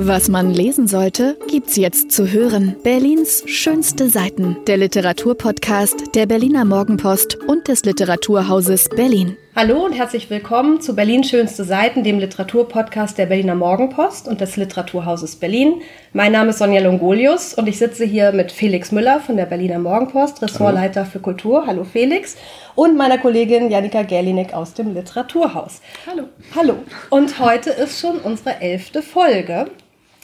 Was man lesen sollte, gibt's jetzt zu hören. Berlins schönste Seiten. Der Literaturpodcast der Berliner Morgenpost und des Literaturhauses Berlin. Hallo und herzlich willkommen zu Berlin Schönste Seiten, dem Literaturpodcast der Berliner Morgenpost und des Literaturhauses Berlin. Mein Name ist Sonja Longolius und ich sitze hier mit Felix Müller von der Berliner Morgenpost, Ressortleiter für Kultur. Hallo Felix. Und meiner Kollegin Janika Gerlinek aus dem Literaturhaus. Hallo. Hallo. Und heute ist schon unsere elfte Folge.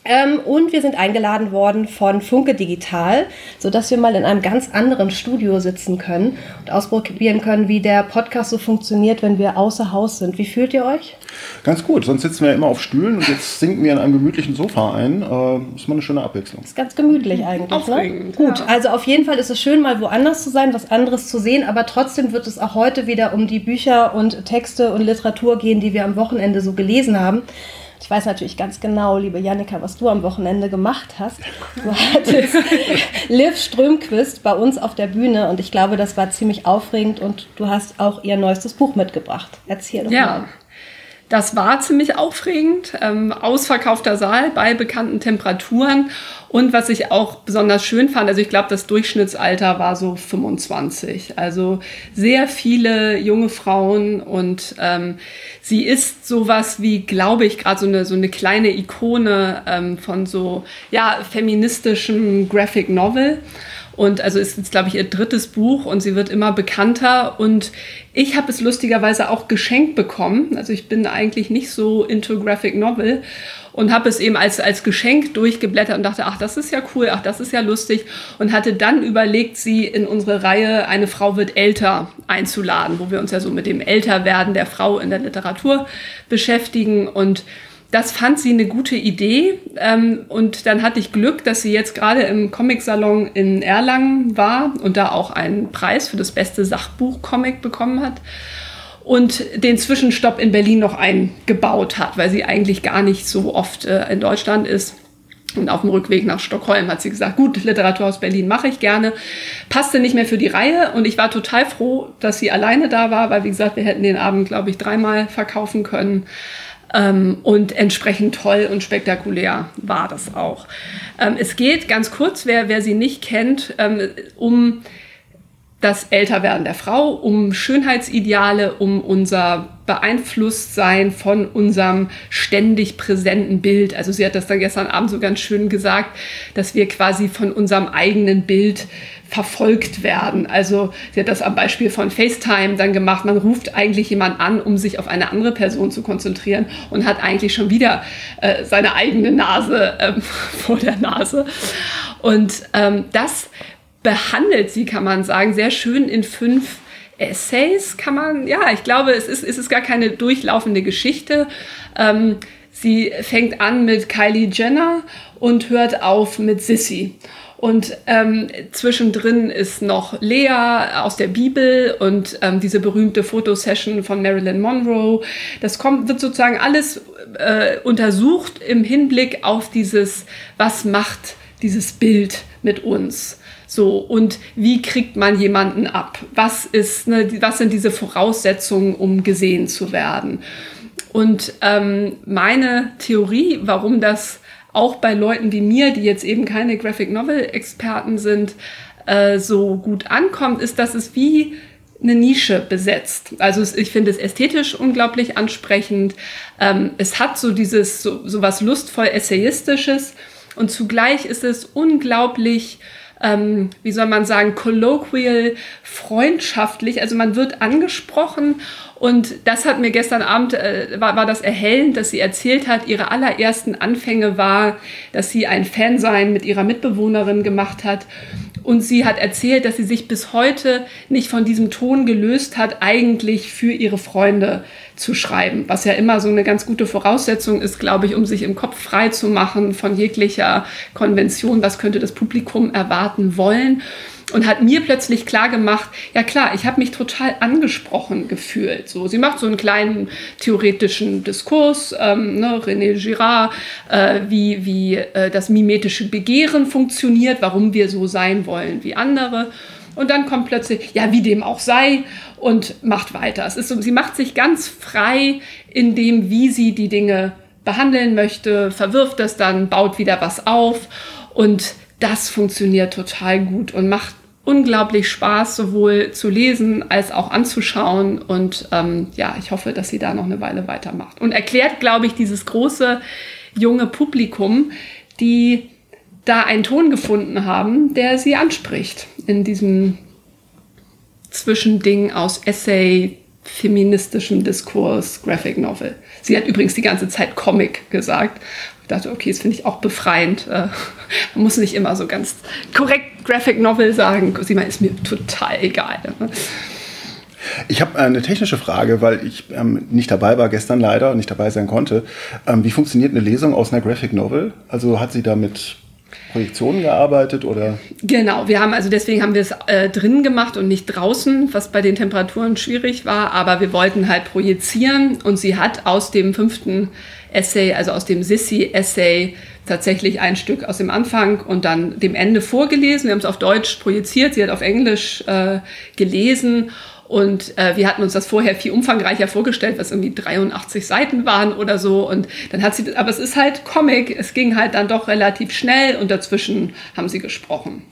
Ähm, und wir sind eingeladen worden von Funke Digital, sodass wir mal in einem ganz anderen Studio sitzen können und ausprobieren können, wie der Podcast so funktioniert, wenn wir außer Haus sind. Wie fühlt ihr euch? Ganz gut, sonst sitzen wir ja immer auf Stühlen und jetzt sinken wir in einem gemütlichen Sofa ein. Äh, ist mal eine schöne Abwechslung. Ist ganz gemütlich eigentlich. Ne? Aufregend, Ne? Gut, ja. also auf jeden Fall ist es schön, mal woanders zu sein, was anderes zu sehen, aber trotzdem wird es auch heute wieder um die Bücher und Texte und Literatur gehen, die wir am Wochenende so gelesen haben. Ich weiß natürlich ganz genau, liebe Jannika, was du am Wochenende gemacht hast. Du hattest Liv Strömquist bei uns auf der Bühne und ich glaube, das war ziemlich aufregend und du hast auch ihr neuestes Buch mitgebracht. Erzähl doch Ja, mal. Das war ziemlich aufregend. Ähm, ausverkaufter Saal bei bekannten Temperaturen. Und was ich auch besonders schön fand, also ich glaube, das Durchschnittsalter war so 25. Also sehr viele junge Frauen und ähm, sie ist sowas wie, glaube ich, gerade so eine, so eine kleine Ikone ähm, von so ja, feministischem Graphic Novel. Und also ist jetzt, glaube ich, ihr drittes Buch und sie wird immer bekannter. Und ich habe es lustigerweise auch geschenkt bekommen. Also ich bin eigentlich nicht so into Graphic Novel und habe es eben als, als Geschenk durchgeblättert und dachte, ach, das ist ja cool, ach, das ist ja lustig. Und hatte dann überlegt, sie in unsere Reihe Eine Frau wird älter einzuladen, wo wir uns ja so mit dem Älterwerden der Frau in der Literatur beschäftigen. Und das fand sie eine gute Idee. Ähm, und dann hatte ich Glück, dass sie jetzt gerade im Comic-Salon in Erlangen war und da auch einen Preis für das beste Sachbuch-Comic bekommen hat. Und den Zwischenstopp in Berlin noch eingebaut hat, weil sie eigentlich gar nicht so oft äh, in Deutschland ist. Und auf dem Rückweg nach Stockholm hat sie gesagt, gut, Literaturhaus Berlin mache ich gerne. Passte nicht mehr für die Reihe und ich war total froh, dass sie alleine da war, weil wie gesagt, wir hätten den Abend, glaube ich, dreimal verkaufen können. Ähm, und entsprechend toll und spektakulär war das auch. Ähm, es geht ganz kurz, wer, wer sie nicht kennt, ähm, um das Älterwerden der Frau, um Schönheitsideale, um unser Beeinflusstsein von unserem ständig präsenten Bild. Also sie hat das dann gestern Abend so ganz schön gesagt, dass wir quasi von unserem eigenen Bild verfolgt werden. Also sie hat das am Beispiel von FaceTime dann gemacht. Man ruft eigentlich jemand an, um sich auf eine andere Person zu konzentrieren und hat eigentlich schon wieder äh, seine eigene Nase ähm, vor der Nase. Und ähm, das behandelt sie, kann man sagen, sehr schön in fünf Essays, kann man, ja, ich glaube, es ist, es ist gar keine durchlaufende Geschichte. Ähm, sie fängt an mit Kylie Jenner und hört auf mit Sissy. Und ähm, zwischendrin ist noch Lea aus der Bibel und ähm, diese berühmte Fotosession von Marilyn Monroe. Das kommt, wird sozusagen alles äh, untersucht im Hinblick auf dieses, was macht dieses Bild mit uns. So, und wie kriegt man jemanden ab? Was, ist, ne, was sind diese Voraussetzungen, um gesehen zu werden? Und ähm, meine Theorie, warum das auch bei Leuten wie mir, die jetzt eben keine Graphic Novel-Experten sind, äh, so gut ankommt, ist, dass es wie eine Nische besetzt. Also ich finde es ästhetisch unglaublich ansprechend. Ähm, es hat so dieses so, so was lustvoll essayistisches und zugleich ist es unglaublich ähm, wie soll man sagen, colloquial, freundschaftlich. Also man wird angesprochen und das hat mir gestern Abend, äh, war, war das erhellend, dass sie erzählt hat, ihre allerersten Anfänge war, dass sie ein Fansein mit ihrer Mitbewohnerin gemacht hat. Und sie hat erzählt, dass sie sich bis heute nicht von diesem Ton gelöst hat, eigentlich für ihre Freunde zu schreiben, was ja immer so eine ganz gute Voraussetzung ist, glaube ich, um sich im Kopf frei zu machen von jeglicher Konvention, was könnte das Publikum erwarten wollen. Und hat mir plötzlich klar gemacht, ja klar, ich habe mich total angesprochen gefühlt. So, sie macht so einen kleinen theoretischen Diskurs, ähm, ne, René Girard, äh, wie, wie äh, das mimetische Begehren funktioniert, warum wir so sein wollen wie andere. Und dann kommt plötzlich, ja, wie dem auch sei, und macht weiter. Es ist so, sie macht sich ganz frei in dem, wie sie die Dinge behandeln möchte, verwirft das dann, baut wieder was auf und das funktioniert total gut und macht unglaublich Spaß, sowohl zu lesen als auch anzuschauen. Und ähm, ja, ich hoffe, dass sie da noch eine Weile weitermacht. Und erklärt, glaube ich, dieses große junge Publikum, die da einen Ton gefunden haben, der sie anspricht in diesem Zwischending aus Essay, feministischem Diskurs, Graphic Novel. Sie hat übrigens die ganze Zeit Comic gesagt. Ich dachte, okay, das finde ich auch befreiend. Äh, man muss nicht immer so ganz korrekt Graphic Novel sagen. Sie meint, ist mir total egal. Ich habe eine technische Frage, weil ich ähm, nicht dabei war gestern leider nicht dabei sein konnte. Ähm, wie funktioniert eine Lesung aus einer Graphic Novel? Also hat sie damit Projektionen gearbeitet oder? Genau, wir haben also deswegen haben wir es äh, drinnen gemacht und nicht draußen, was bei den Temperaturen schwierig war, aber wir wollten halt projizieren und sie hat aus dem fünften Essay, also aus dem Sissy-Essay, tatsächlich ein Stück aus dem Anfang und dann dem Ende vorgelesen. Wir haben es auf Deutsch projiziert, sie hat auf Englisch äh, gelesen und äh, wir hatten uns das vorher viel umfangreicher vorgestellt, was irgendwie 83 Seiten waren oder so. Und dann hat sie, aber es ist halt Comic, es ging halt dann doch relativ schnell und dazwischen haben sie gesprochen.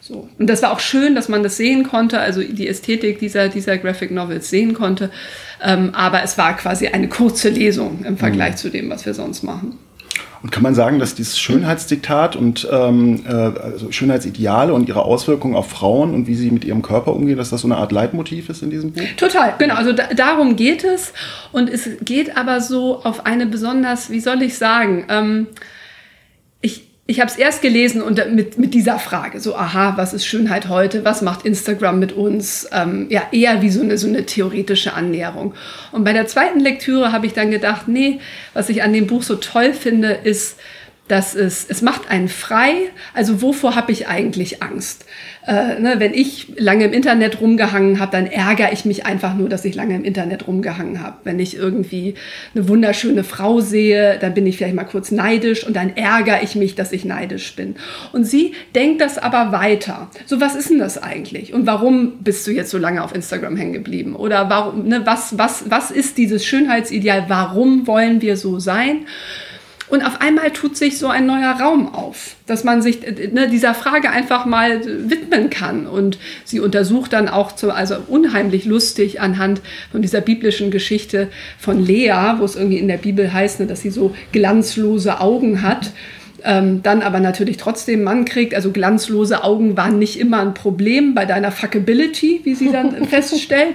So. Und das war auch schön, dass man das sehen konnte, also die Ästhetik dieser, dieser Graphic Novels sehen konnte. Ähm, aber es war quasi eine kurze Lesung im Vergleich mhm. zu dem, was wir sonst machen. Und kann man sagen, dass dieses Schönheitsdiktat und ähm, äh, also Schönheitsideale und ihre Auswirkungen auf Frauen und wie sie mit ihrem Körper umgehen, dass das so eine Art Leitmotiv ist in diesem Buch? Total, genau. Also da, darum geht es. Und es geht aber so auf eine besonders, wie soll ich sagen, ähm, ich habe es erst gelesen und mit, mit dieser Frage, so, aha, was ist Schönheit heute? Was macht Instagram mit uns? Ähm, ja, eher wie so eine, so eine theoretische Annäherung. Und bei der zweiten Lektüre habe ich dann gedacht, nee, was ich an dem Buch so toll finde, ist, dass es, es macht einen frei. Also wovor habe ich eigentlich Angst? Äh, ne, wenn ich lange im Internet rumgehangen habe, dann ärgere ich mich einfach nur, dass ich lange im Internet rumgehangen habe. Wenn ich irgendwie eine wunderschöne Frau sehe, dann bin ich vielleicht mal kurz neidisch und dann ärgere ich mich, dass ich neidisch bin. Und sie denkt das aber weiter. So, was ist denn das eigentlich? Und warum bist du jetzt so lange auf Instagram hängen geblieben? Oder warum, ne, was, was, was ist dieses Schönheitsideal? Warum wollen wir so sein? Und auf einmal tut sich so ein neuer Raum auf, dass man sich ne, dieser Frage einfach mal widmen kann. Und sie untersucht dann auch, zu, also unheimlich lustig anhand von dieser biblischen Geschichte von Lea, wo es irgendwie in der Bibel heißt, ne, dass sie so glanzlose Augen hat ähm, dann aber natürlich trotzdem Mann kriegt. Also glanzlose Augen waren nicht immer ein Problem bei deiner Fuckability, wie sie dann feststellt.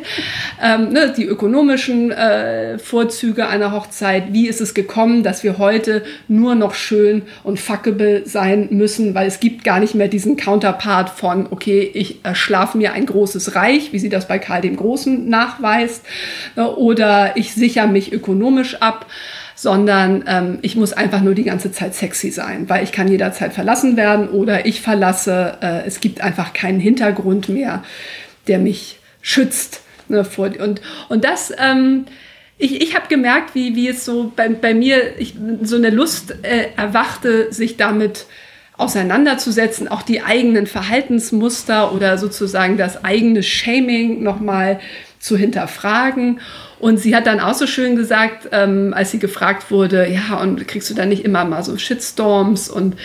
Ähm, ne, die ökonomischen äh, Vorzüge einer Hochzeit. Wie ist es gekommen, dass wir heute nur noch schön und fuckable sein müssen, weil es gibt gar nicht mehr diesen Counterpart von, okay, ich erschlafe mir ein großes Reich, wie sie das bei Karl dem Großen nachweist, äh, oder ich sichere mich ökonomisch ab sondern ähm, ich muss einfach nur die ganze Zeit sexy sein, weil ich kann jederzeit verlassen werden oder ich verlasse. Äh, es gibt einfach keinen Hintergrund mehr, der mich schützt. Ne, vor, und, und das, ähm, ich, ich habe gemerkt, wie, wie es so bei, bei mir ich, so eine Lust äh, erwachte, sich damit auseinanderzusetzen, auch die eigenen Verhaltensmuster oder sozusagen das eigene Shaming nochmal zu hinterfragen. Und sie hat dann auch so schön gesagt, ähm, als sie gefragt wurde, ja, und kriegst du dann nicht immer mal so Shitstorms und,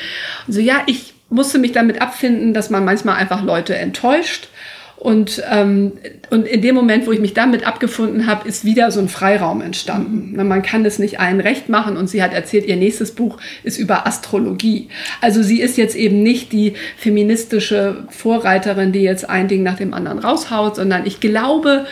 und so, ja, ich musste mich damit abfinden, dass man manchmal einfach Leute enttäuscht. Und, ähm, und in dem Moment, wo ich mich damit abgefunden habe, ist wieder so ein Freiraum entstanden. Mhm. Man kann es nicht allen recht machen. Und sie hat erzählt, ihr nächstes Buch ist über Astrologie. Also sie ist jetzt eben nicht die feministische Vorreiterin, die jetzt ein Ding nach dem anderen raushaut, sondern ich glaube,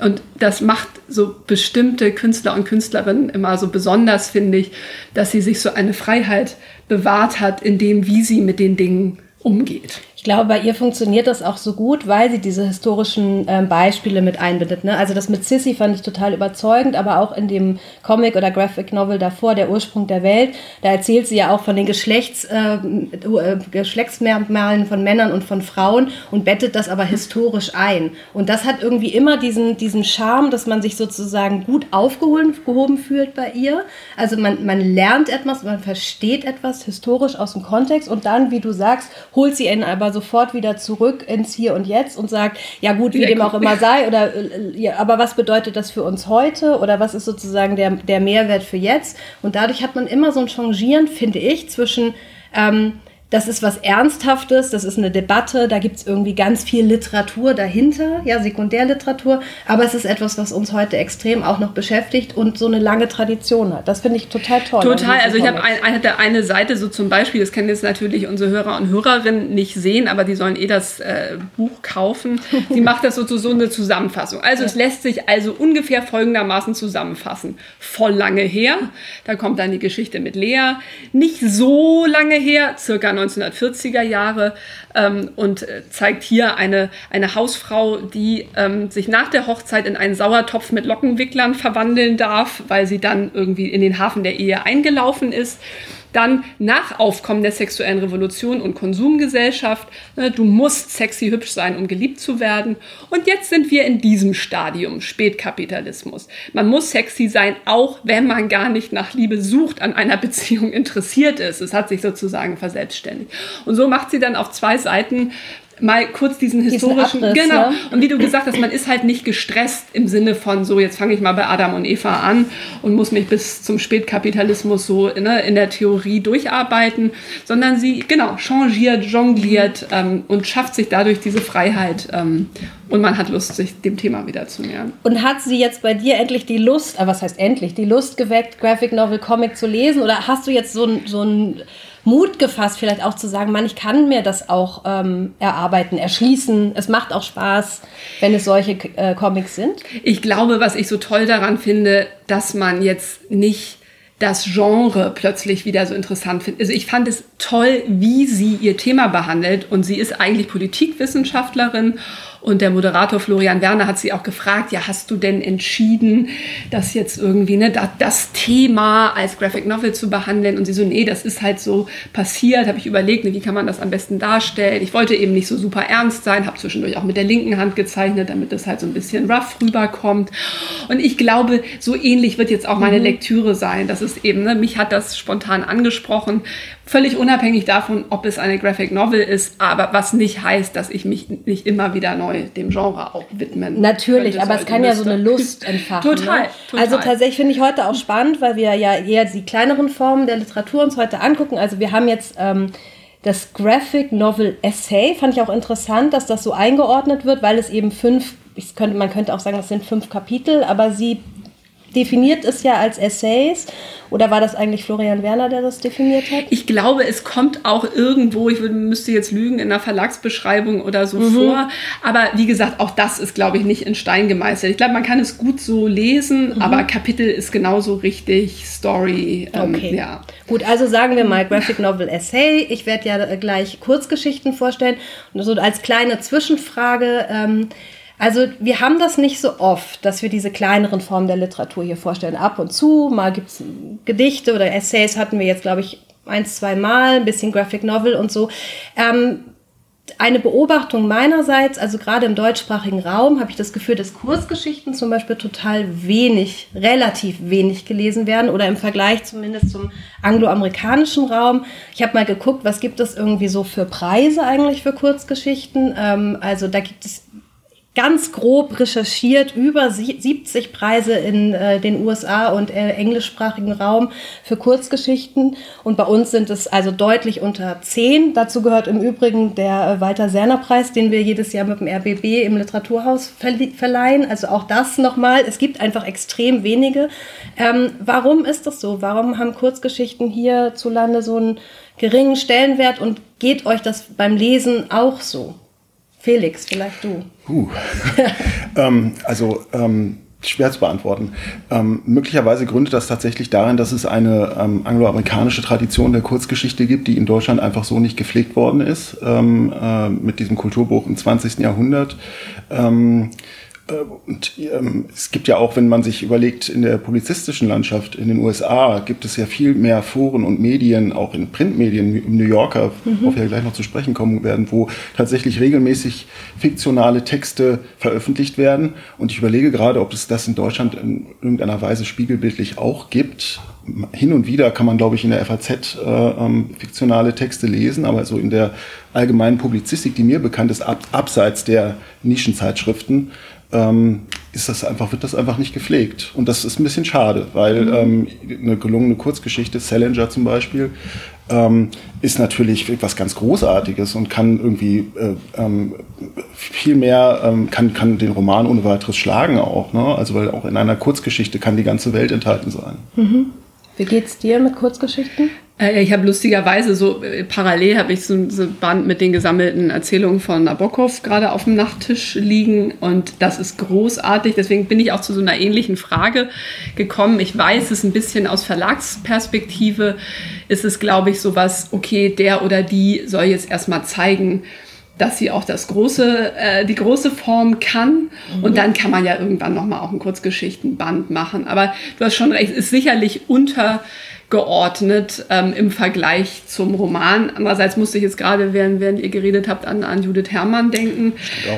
und das macht so bestimmte Künstler und Künstlerinnen immer so besonders, finde ich, dass sie sich so eine Freiheit bewahrt hat, in dem, wie sie mit den Dingen umgeht. Ich glaube, bei ihr funktioniert das auch so gut, weil sie diese historischen ähm, Beispiele mit einbindet. Ne? Also das mit Sissy fand ich total überzeugend, aber auch in dem Comic oder Graphic Novel davor, Der Ursprung der Welt, da erzählt sie ja auch von den Geschlechts, äh, äh, Geschlechtsmerkmalen von Männern und von Frauen und bettet das aber historisch ein. Und das hat irgendwie immer diesen, diesen Charme, dass man sich sozusagen gut aufgehoben fühlt bei ihr. Also man, man lernt etwas, man versteht etwas historisch aus dem Kontext und dann, wie du sagst, holt sie ihn aber sofort wieder zurück ins Hier und Jetzt und sagt, ja gut, wie dem auch immer sei, oder äh, ja, aber was bedeutet das für uns heute oder was ist sozusagen der, der Mehrwert für jetzt? Und dadurch hat man immer so ein Changieren, finde ich, zwischen ähm, das ist was Ernsthaftes, das ist eine Debatte, da gibt es irgendwie ganz viel Literatur dahinter, ja, Sekundärliteratur, aber es ist etwas, was uns heute extrem auch noch beschäftigt und so eine lange Tradition hat. Das finde ich total toll. Total, also ich habe ein, eine, eine Seite so zum Beispiel, das können jetzt natürlich unsere Hörer und Hörerinnen nicht sehen, aber die sollen eh das äh, Buch kaufen. Die macht das so zu so eine Zusammenfassung. Also es lässt sich also ungefähr folgendermaßen zusammenfassen. Voll lange her, da kommt dann die Geschichte mit Lea. Nicht so lange her, circa 1940er Jahre ähm, und äh, zeigt hier eine, eine Hausfrau, die ähm, sich nach der Hochzeit in einen Sauertopf mit Lockenwicklern verwandeln darf, weil sie dann irgendwie in den Hafen der Ehe eingelaufen ist. Dann nach Aufkommen der sexuellen Revolution und Konsumgesellschaft, ne, du musst sexy hübsch sein, um geliebt zu werden. Und jetzt sind wir in diesem Stadium, Spätkapitalismus. Man muss sexy sein, auch wenn man gar nicht nach Liebe sucht, an einer Beziehung interessiert ist. Es hat sich sozusagen verselbstständigt. Und so macht sie dann auf zwei Seiten mal kurz diesen historischen, Abriss, genau. Ne? Und wie du gesagt hast, man ist halt nicht gestresst im Sinne von so, jetzt fange ich mal bei Adam und Eva an und muss mich bis zum Spätkapitalismus so ne, in der Theorie durcharbeiten, sondern sie, genau, changiert, jongliert ähm, und schafft sich dadurch diese Freiheit ähm, und man hat Lust, sich dem Thema wieder zu nähern. Und hat sie jetzt bei dir endlich die Lust, aber was heißt endlich, die Lust geweckt, Graphic Novel Comic zu lesen oder hast du jetzt so ein, so ein Mut gefasst, vielleicht auch zu sagen, Mann, ich kann mir das auch ähm, erarbeiten, erschließen. Es macht auch Spaß, wenn es solche äh, Comics sind. Ich glaube, was ich so toll daran finde, dass man jetzt nicht das Genre plötzlich wieder so interessant findet. Also ich fand es toll, wie sie ihr Thema behandelt und sie ist eigentlich Politikwissenschaftlerin und der Moderator Florian Werner hat sie auch gefragt, ja, hast du denn entschieden, das jetzt irgendwie, ne, das, Thema als Graphic Novel zu behandeln? Und sie so, nee, das ist halt so passiert, habe ich überlegt, ne, wie kann man das am besten darstellen? Ich wollte eben nicht so super ernst sein, habe zwischendurch auch mit der linken Hand gezeichnet, damit das halt so ein bisschen rough rüberkommt. Und ich glaube, so ähnlich wird jetzt auch meine mhm. Lektüre sein. Das ist eben, ne, mich hat das spontan angesprochen, völlig unabhängig davon, ob es eine Graphic Novel ist, aber was nicht heißt, dass ich mich nicht immer wieder neu dem Genre auch widmen. Natürlich, aber es kann ja so eine Lust entfachen. total, ne? total. Also tatsächlich finde ich heute auch spannend, weil wir ja eher die kleineren Formen der Literatur uns heute angucken. Also wir haben jetzt ähm, das Graphic Novel Essay, fand ich auch interessant, dass das so eingeordnet wird, weil es eben fünf, könnte, man könnte auch sagen, das sind fünf Kapitel, aber sie definiert es ja als Essays. Oder war das eigentlich Florian Werner, der das definiert hat? Ich glaube, es kommt auch irgendwo, ich müsste jetzt lügen, in einer Verlagsbeschreibung oder so mhm. vor. Aber wie gesagt, auch das ist, glaube ich, nicht in Stein gemeißelt. Ich glaube, man kann es gut so lesen, mhm. aber Kapitel ist genauso richtig, Story. Ähm, okay. Ja. Gut, also sagen wir mal Graphic Novel Essay. Ich werde ja gleich Kurzgeschichten vorstellen. Und so als kleine Zwischenfrage. Ähm, also wir haben das nicht so oft, dass wir diese kleineren Formen der Literatur hier vorstellen. Ab und zu, mal gibt es Gedichte oder Essays, hatten wir jetzt, glaube ich, ein, zwei Mal, ein bisschen Graphic Novel und so. Ähm, eine Beobachtung meinerseits, also gerade im deutschsprachigen Raum, habe ich das Gefühl, dass Kurzgeschichten zum Beispiel total wenig, relativ wenig gelesen werden oder im Vergleich zumindest zum angloamerikanischen Raum. Ich habe mal geguckt, was gibt es irgendwie so für Preise eigentlich für Kurzgeschichten. Ähm, also da gibt es ganz grob recherchiert über 70 Preise in äh, den USA und äh, englischsprachigen Raum für Kurzgeschichten. Und bei uns sind es also deutlich unter 10. Dazu gehört im Übrigen der äh, Walter Serner Preis, den wir jedes Jahr mit dem RBB im Literaturhaus verleihen. Also auch das nochmal. Es gibt einfach extrem wenige. Ähm, warum ist das so? Warum haben Kurzgeschichten hierzulande so einen geringen Stellenwert und geht euch das beim Lesen auch so? Felix, vielleicht du. Uh. ähm, also ähm, schwer zu beantworten. Ähm, möglicherweise gründet das tatsächlich darin, dass es eine ähm, angloamerikanische Tradition der Kurzgeschichte gibt, die in Deutschland einfach so nicht gepflegt worden ist, ähm, äh, mit diesem Kulturbuch im 20. Jahrhundert. Äh, und ähm, es gibt ja auch, wenn man sich überlegt, in der publizistischen Landschaft in den USA gibt es ja viel mehr Foren und Medien, auch in Printmedien, im New Yorker, mhm. worauf wir gleich noch zu sprechen kommen werden, wo tatsächlich regelmäßig fiktionale Texte veröffentlicht werden. Und ich überlege gerade, ob es das in Deutschland in irgendeiner Weise spiegelbildlich auch gibt. Hin und wieder kann man, glaube ich, in der FAZ äh, ähm, fiktionale Texte lesen, aber so in der allgemeinen Publizistik, die mir bekannt ist, ab, abseits der Nischenzeitschriften, ähm, ist das einfach, wird das einfach nicht gepflegt. Und das ist ein bisschen schade, weil mhm. ähm, eine gelungene Kurzgeschichte, Salinger zum Beispiel, ähm, ist natürlich etwas ganz Großartiges und kann irgendwie äh, ähm, viel mehr, ähm, kann, kann den Roman ohne weiteres schlagen auch. Ne? Also weil auch in einer Kurzgeschichte kann die ganze Welt enthalten sein. Mhm. Wie geht's dir mit Kurzgeschichten? Äh, ich habe lustigerweise so äh, parallel habe ich so, so ein Band mit den gesammelten Erzählungen von Nabokov gerade auf dem Nachttisch liegen und das ist großartig. Deswegen bin ich auch zu so einer ähnlichen Frage gekommen. Ich weiß es ein bisschen aus Verlagsperspektive ist es, glaube ich, sowas, okay, der oder die soll jetzt erstmal zeigen, dass sie auch das große, äh, die große Form kann. Mhm. Und dann kann man ja irgendwann nochmal auch ein Kurzgeschichtenband machen. Aber du hast schon recht, ist sicherlich unter geordnet ähm, im Vergleich zum Roman. Andererseits musste ich jetzt gerade, während, während ihr geredet habt, an, an Judith Herrmann denken,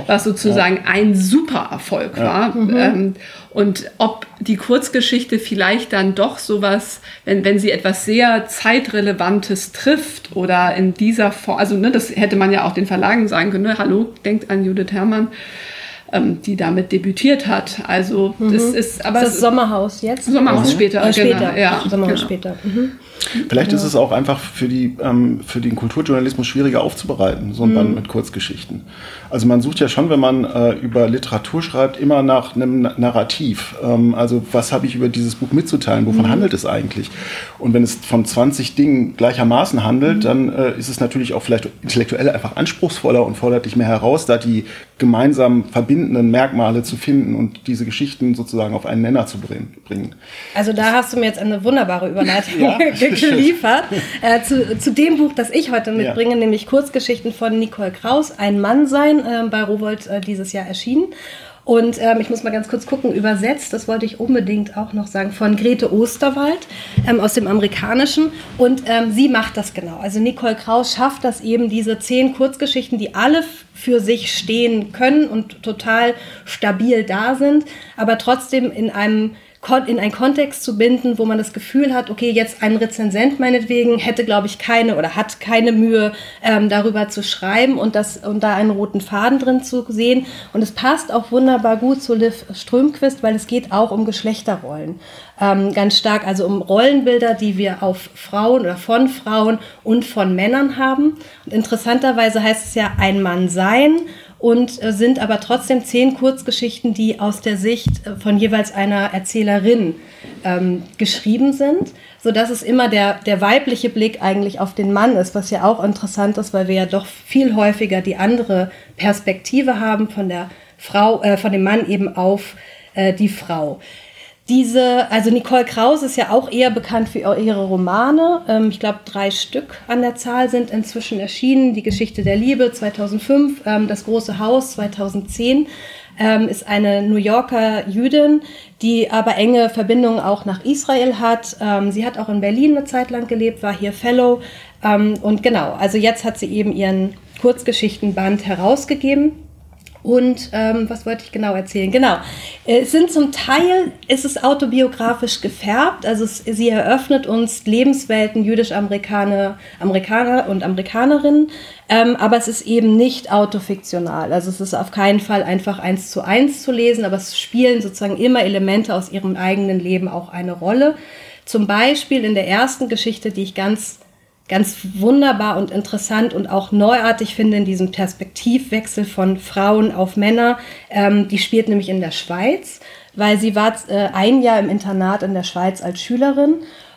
was sozusagen ja. ein super Erfolg ja. war. Mhm. Ähm, und ob die Kurzgeschichte vielleicht dann doch sowas, wenn, wenn sie etwas sehr zeitrelevantes trifft oder in dieser Form, also ne, das hätte man ja auch den Verlagen sagen können, ne? hallo, denkt an Judith Herrmann ähm, die damit debütiert hat. Also mhm. das ist aber ist das Sommerhaus jetzt. Sommerhaus mhm. später, äh, später, genau. ja, Sommerhaus genau. später. Mhm. Vielleicht ist es auch einfach für, die, ähm, für den Kulturjournalismus schwieriger aufzubereiten, so ein Band mhm. mit Kurzgeschichten. Also man sucht ja schon, wenn man äh, über Literatur schreibt, immer nach einem Narrativ. Ähm, also was habe ich über dieses Buch mitzuteilen? Wovon mhm. handelt es eigentlich? Und wenn es von 20 Dingen gleichermaßen handelt, mhm. dann äh, ist es natürlich auch vielleicht intellektuell einfach anspruchsvoller und fordert dich mehr heraus, da die gemeinsam verbindenden Merkmale zu finden und diese Geschichten sozusagen auf einen Nenner zu bringen. Also da hast du mir jetzt eine wunderbare Überleitung ja. geliefert äh, zu, zu dem Buch, das ich heute mitbringe, ja. nämlich Kurzgeschichten von Nicole Kraus, Ein Mann sein, äh, bei Rowold äh, dieses Jahr erschienen. Und ähm, ich muss mal ganz kurz gucken, übersetzt, das wollte ich unbedingt auch noch sagen, von Grete Osterwald ähm, aus dem Amerikanischen. Und ähm, sie macht das genau. Also Nicole Kraus schafft das eben, diese zehn Kurzgeschichten, die alle für sich stehen können und total stabil da sind, aber trotzdem in einem in einen Kontext zu binden, wo man das Gefühl hat, okay, jetzt ein Rezensent meinetwegen hätte, glaube ich, keine oder hat keine Mühe, ähm, darüber zu schreiben und, das, und da einen roten Faden drin zu sehen. Und es passt auch wunderbar gut zu Liv Strömquist, weil es geht auch um Geschlechterrollen. Ähm, ganz stark, also um Rollenbilder, die wir auf Frauen oder von Frauen und von Männern haben. Und interessanterweise heißt es ja ein Mann sein und äh, sind aber trotzdem zehn Kurzgeschichten, die aus der Sicht äh, von jeweils einer Erzählerin ähm, geschrieben sind, so dass es immer der, der weibliche Blick eigentlich auf den Mann ist, was ja auch interessant ist, weil wir ja doch viel häufiger die andere Perspektive haben von der Frau, äh, von dem Mann eben auf äh, die Frau diese, also Nicole Kraus ist ja auch eher bekannt für ihre Romane. Ähm, ich glaube, drei Stück an der Zahl sind inzwischen erschienen. Die Geschichte der Liebe 2005, ähm, Das große Haus 2010 ähm, ist eine New Yorker Jüdin, die aber enge Verbindungen auch nach Israel hat. sie hat auch in Berlin eine Zeit lang gelebt, war hier Fellow. und genau, also jetzt hat sie eben ihren Kurzgeschichtenband herausgegeben. Und ähm, was wollte ich genau erzählen? Genau, es sind zum Teil, ist es autobiografisch gefärbt, also es, sie eröffnet uns Lebenswelten jüdisch-amerikaner Amerikaner und Amerikanerinnen, ähm, aber es ist eben nicht autofiktional. Also es ist auf keinen Fall einfach eins zu eins zu lesen, aber es spielen sozusagen immer Elemente aus ihrem eigenen Leben auch eine Rolle. Zum Beispiel in der ersten Geschichte, die ich ganz ganz wunderbar und interessant und auch neuartig finde in diesem Perspektivwechsel von Frauen auf Männer. Ähm, die spielt nämlich in der Schweiz, weil sie war äh, ein Jahr im Internat in der Schweiz als Schülerin.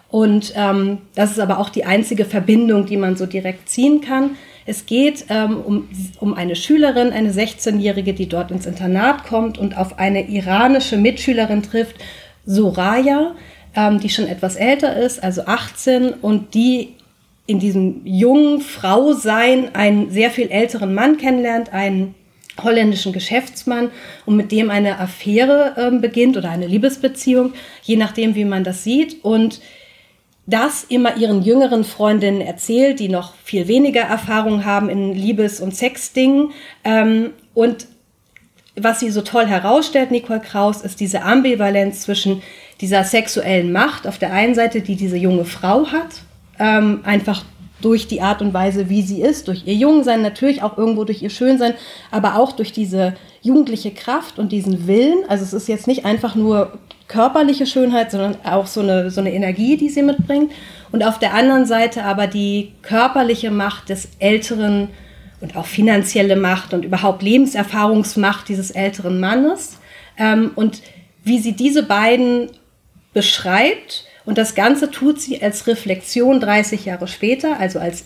Und ähm, das ist aber auch die einzige Verbindung, die man so direkt ziehen kann. Es geht ähm, um, um eine Schülerin, eine 16-Jährige, die dort ins Internat kommt und auf eine iranische Mitschülerin trifft, Soraya, ähm, die schon etwas älter ist, also 18, und die in diesem jungen Frau sein einen sehr viel älteren Mann kennenlernt, einen holländischen Geschäftsmann und mit dem eine Affäre äh, beginnt oder eine Liebesbeziehung, je nachdem, wie man das sieht. Und das immer ihren jüngeren Freundinnen erzählt, die noch viel weniger Erfahrung haben in Liebes- und Sexdingen. Ähm, und was sie so toll herausstellt, Nicole Kraus, ist diese Ambivalenz zwischen dieser sexuellen Macht auf der einen Seite, die diese junge Frau hat, ähm, einfach durch die Art und Weise, wie sie ist, durch ihr Jungsein, natürlich auch irgendwo durch ihr Schönsein, aber auch durch diese jugendliche Kraft und diesen Willen. Also es ist jetzt nicht einfach nur körperliche Schönheit, sondern auch so eine, so eine Energie, die sie mitbringt. Und auf der anderen Seite aber die körperliche Macht des älteren und auch finanzielle Macht und überhaupt Lebenserfahrungsmacht dieses älteren Mannes. Ähm, und wie sie diese beiden beschreibt, und das Ganze tut sie als Reflexion 30 Jahre später, also als,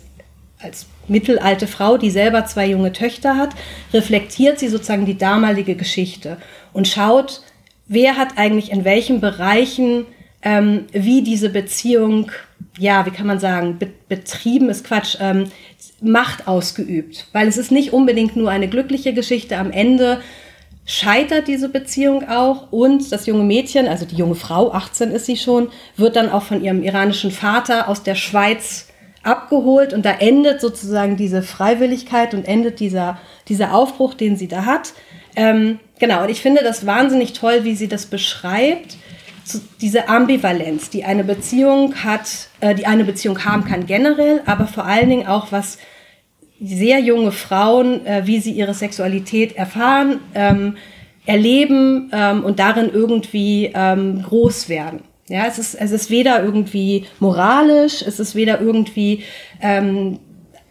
als mittelalte Frau, die selber zwei junge Töchter hat, reflektiert sie sozusagen die damalige Geschichte und schaut, wer hat eigentlich in welchen Bereichen ähm, wie diese Beziehung, ja, wie kann man sagen, be betrieben ist Quatsch, ähm, Macht ausgeübt. Weil es ist nicht unbedingt nur eine glückliche Geschichte. Am Ende scheitert diese Beziehung auch und das junge Mädchen, also die junge Frau, 18 ist sie schon, wird dann auch von ihrem iranischen Vater aus der Schweiz abgeholt und da endet sozusagen diese Freiwilligkeit und endet dieser, dieser Aufbruch, den sie da hat. Ähm, genau, und ich finde das wahnsinnig toll, wie sie das beschreibt, diese Ambivalenz, die eine Beziehung hat, äh, die eine Beziehung haben kann generell, aber vor allen Dingen auch was sehr junge Frauen, äh, wie sie ihre Sexualität erfahren, ähm, erleben ähm, und darin irgendwie ähm, groß werden. Ja, es ist, es ist weder irgendwie moralisch, es ist weder irgendwie ähm,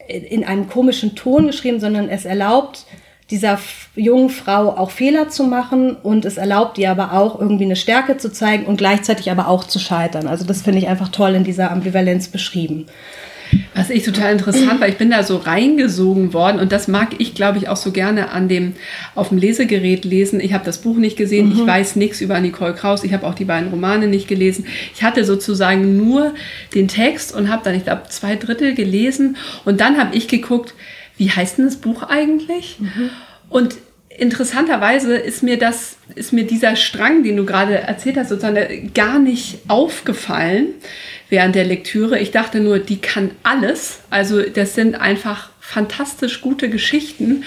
in einem komischen Ton geschrieben, sondern es erlaubt dieser jungen Frau auch Fehler zu machen und es erlaubt ihr aber auch irgendwie eine Stärke zu zeigen und gleichzeitig aber auch zu scheitern. Also das finde ich einfach toll in dieser Ambivalenz beschrieben. Was ich total interessant war, ich bin da so reingesogen worden und das mag ich, glaube ich, auch so gerne an dem auf dem Lesegerät lesen. Ich habe das Buch nicht gesehen, mhm. ich weiß nichts über Nicole Kraus, ich habe auch die beiden Romane nicht gelesen. Ich hatte sozusagen nur den Text und habe dann, ich glaube, zwei Drittel gelesen und dann habe ich geguckt, wie heißt denn das Buch eigentlich? Mhm. Und interessanterweise ist mir das, ist mir dieser Strang, den du gerade erzählt hast, sozusagen gar nicht aufgefallen während der Lektüre. Ich dachte nur, die kann alles. Also das sind einfach fantastisch gute Geschichten.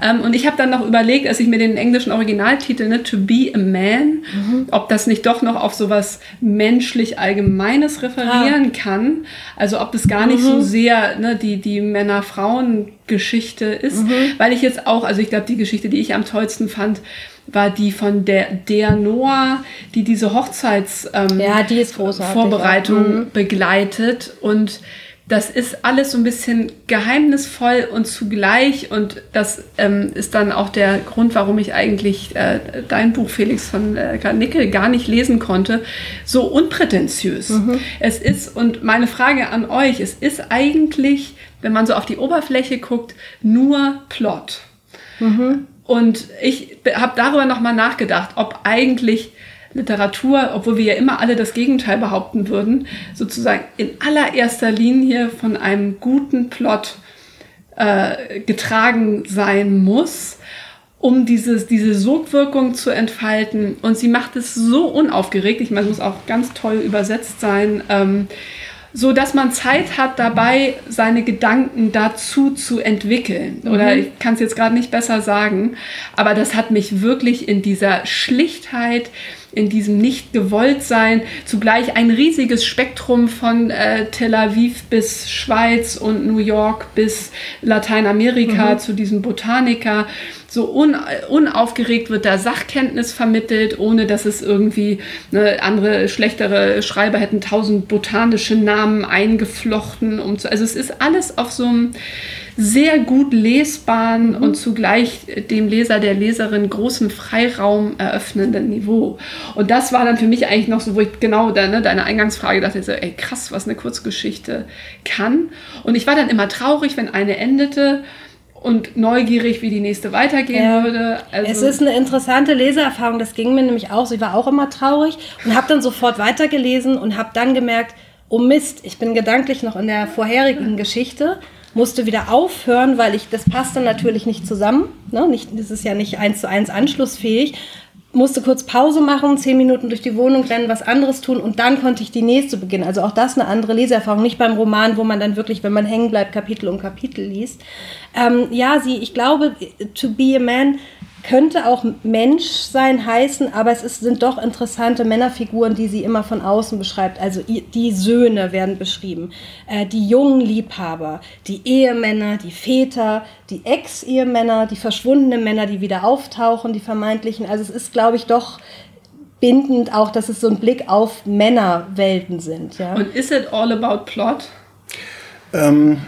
Ähm, und ich habe dann noch überlegt, als ich mir den englischen Originaltitel, ne, To Be a Man, mhm. ob das nicht doch noch auf sowas menschlich Allgemeines referieren ah. kann. Also ob das gar nicht mhm. so sehr ne, die, die Männer-Frauen-Geschichte ist. Mhm. Weil ich jetzt auch, also ich glaube, die Geschichte, die ich am tollsten fand, war die von der, der Noah, die diese Hochzeitsvorbereitung ähm, ja, die Vorbereitung mhm. begleitet. Und das ist alles so ein bisschen geheimnisvoll und zugleich. Und das ähm, ist dann auch der Grund, warum ich eigentlich äh, dein Buch, Felix von äh, Nickel, gar nicht lesen konnte. So unprätentiös. Mhm. Es ist, und meine Frage an euch, es ist eigentlich, wenn man so auf die Oberfläche guckt, nur Plot. Mhm. Und ich habe darüber nochmal nachgedacht, ob eigentlich Literatur, obwohl wir ja immer alle das Gegenteil behaupten würden, sozusagen in allererster Linie von einem guten Plot äh, getragen sein muss, um dieses, diese Sogwirkung zu entfalten. Und sie macht es so unaufgeregt, ich meine, es muss auch ganz toll übersetzt sein. Ähm, so dass man Zeit hat, dabei seine Gedanken dazu zu entwickeln. Mhm. Oder ich kann es jetzt gerade nicht besser sagen, aber das hat mich wirklich in dieser Schlichtheit, in diesem Nicht-Gewollt-Sein, zugleich ein riesiges Spektrum von äh, Tel Aviv bis Schweiz und New York bis Lateinamerika mhm. zu diesem Botaniker. So un, unaufgeregt wird da Sachkenntnis vermittelt, ohne dass es irgendwie ne, andere, schlechtere Schreiber hätten tausend botanische Namen eingeflochten. Um zu, also es ist alles auf so einem sehr gut lesbaren mhm. und zugleich dem Leser, der Leserin großen Freiraum eröffnenden Niveau. Und das war dann für mich eigentlich noch so, wo ich genau deine, deine Eingangsfrage dachte, so, ey krass, was eine Kurzgeschichte kann. Und ich war dann immer traurig, wenn eine endete und neugierig, wie die nächste weitergehen ja. würde. Also es ist eine interessante Leseerfahrung, das ging mir nämlich auch. Ich war auch immer traurig und habe dann sofort weitergelesen und habe dann gemerkt, oh Mist, ich bin gedanklich noch in der vorherigen Geschichte musste wieder aufhören, weil ich, das passte natürlich nicht zusammen. Ne? Nicht, das ist ja nicht eins zu eins anschlussfähig musste kurz Pause machen, zehn Minuten durch die Wohnung rennen, was anderes tun und dann konnte ich die nächste beginnen. Also auch das eine andere Leseerfahrung, nicht beim Roman, wo man dann wirklich, wenn man hängen bleibt, Kapitel um Kapitel liest. Ähm, ja, sie, ich glaube, To Be a Man könnte auch Mensch sein heißen, aber es ist, sind doch interessante Männerfiguren, die sie immer von außen beschreibt. Also die Söhne werden beschrieben, äh, die jungen Liebhaber, die Ehemänner, die Väter, die Ex-Ehemänner, die verschwundenen Männer, die wieder auftauchen, die vermeintlichen. Also es ist, glaube ich, doch bindend auch, dass es so ein Blick auf Männerwelten sind. Ja. Und ist it all about plot? Ähm,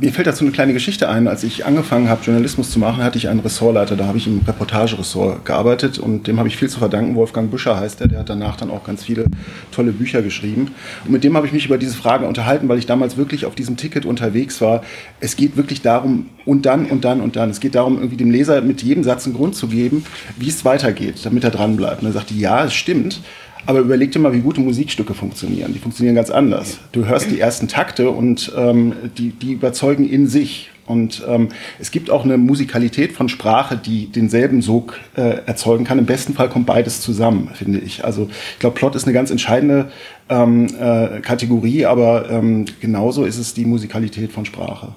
mir fällt dazu eine kleine Geschichte ein. Als ich angefangen habe, Journalismus zu machen, hatte ich einen Ressortleiter. Da habe ich im Reportageressort gearbeitet und dem habe ich viel zu verdanken. Wolfgang Büscher heißt er. Der hat danach dann auch ganz viele tolle Bücher geschrieben. Und mit dem habe ich mich über diese Frage unterhalten, weil ich damals wirklich auf diesem Ticket unterwegs war. Es geht wirklich darum, und dann und dann und dann. Es geht darum, irgendwie dem Leser mit jedem Satz einen Grund zu geben, wie es weitergeht, damit er dranbleibt. Und er sagte, ja, es stimmt. Aber überleg dir mal, wie gute Musikstücke funktionieren. Die funktionieren ganz anders. Du hörst die ersten Takte und ähm, die, die überzeugen in sich. Und ähm, es gibt auch eine Musikalität von Sprache, die denselben Sog äh, erzeugen kann. Im besten Fall kommt beides zusammen, finde ich. Also ich glaube, Plot ist eine ganz entscheidende ähm, äh, Kategorie, aber ähm, genauso ist es die Musikalität von Sprache.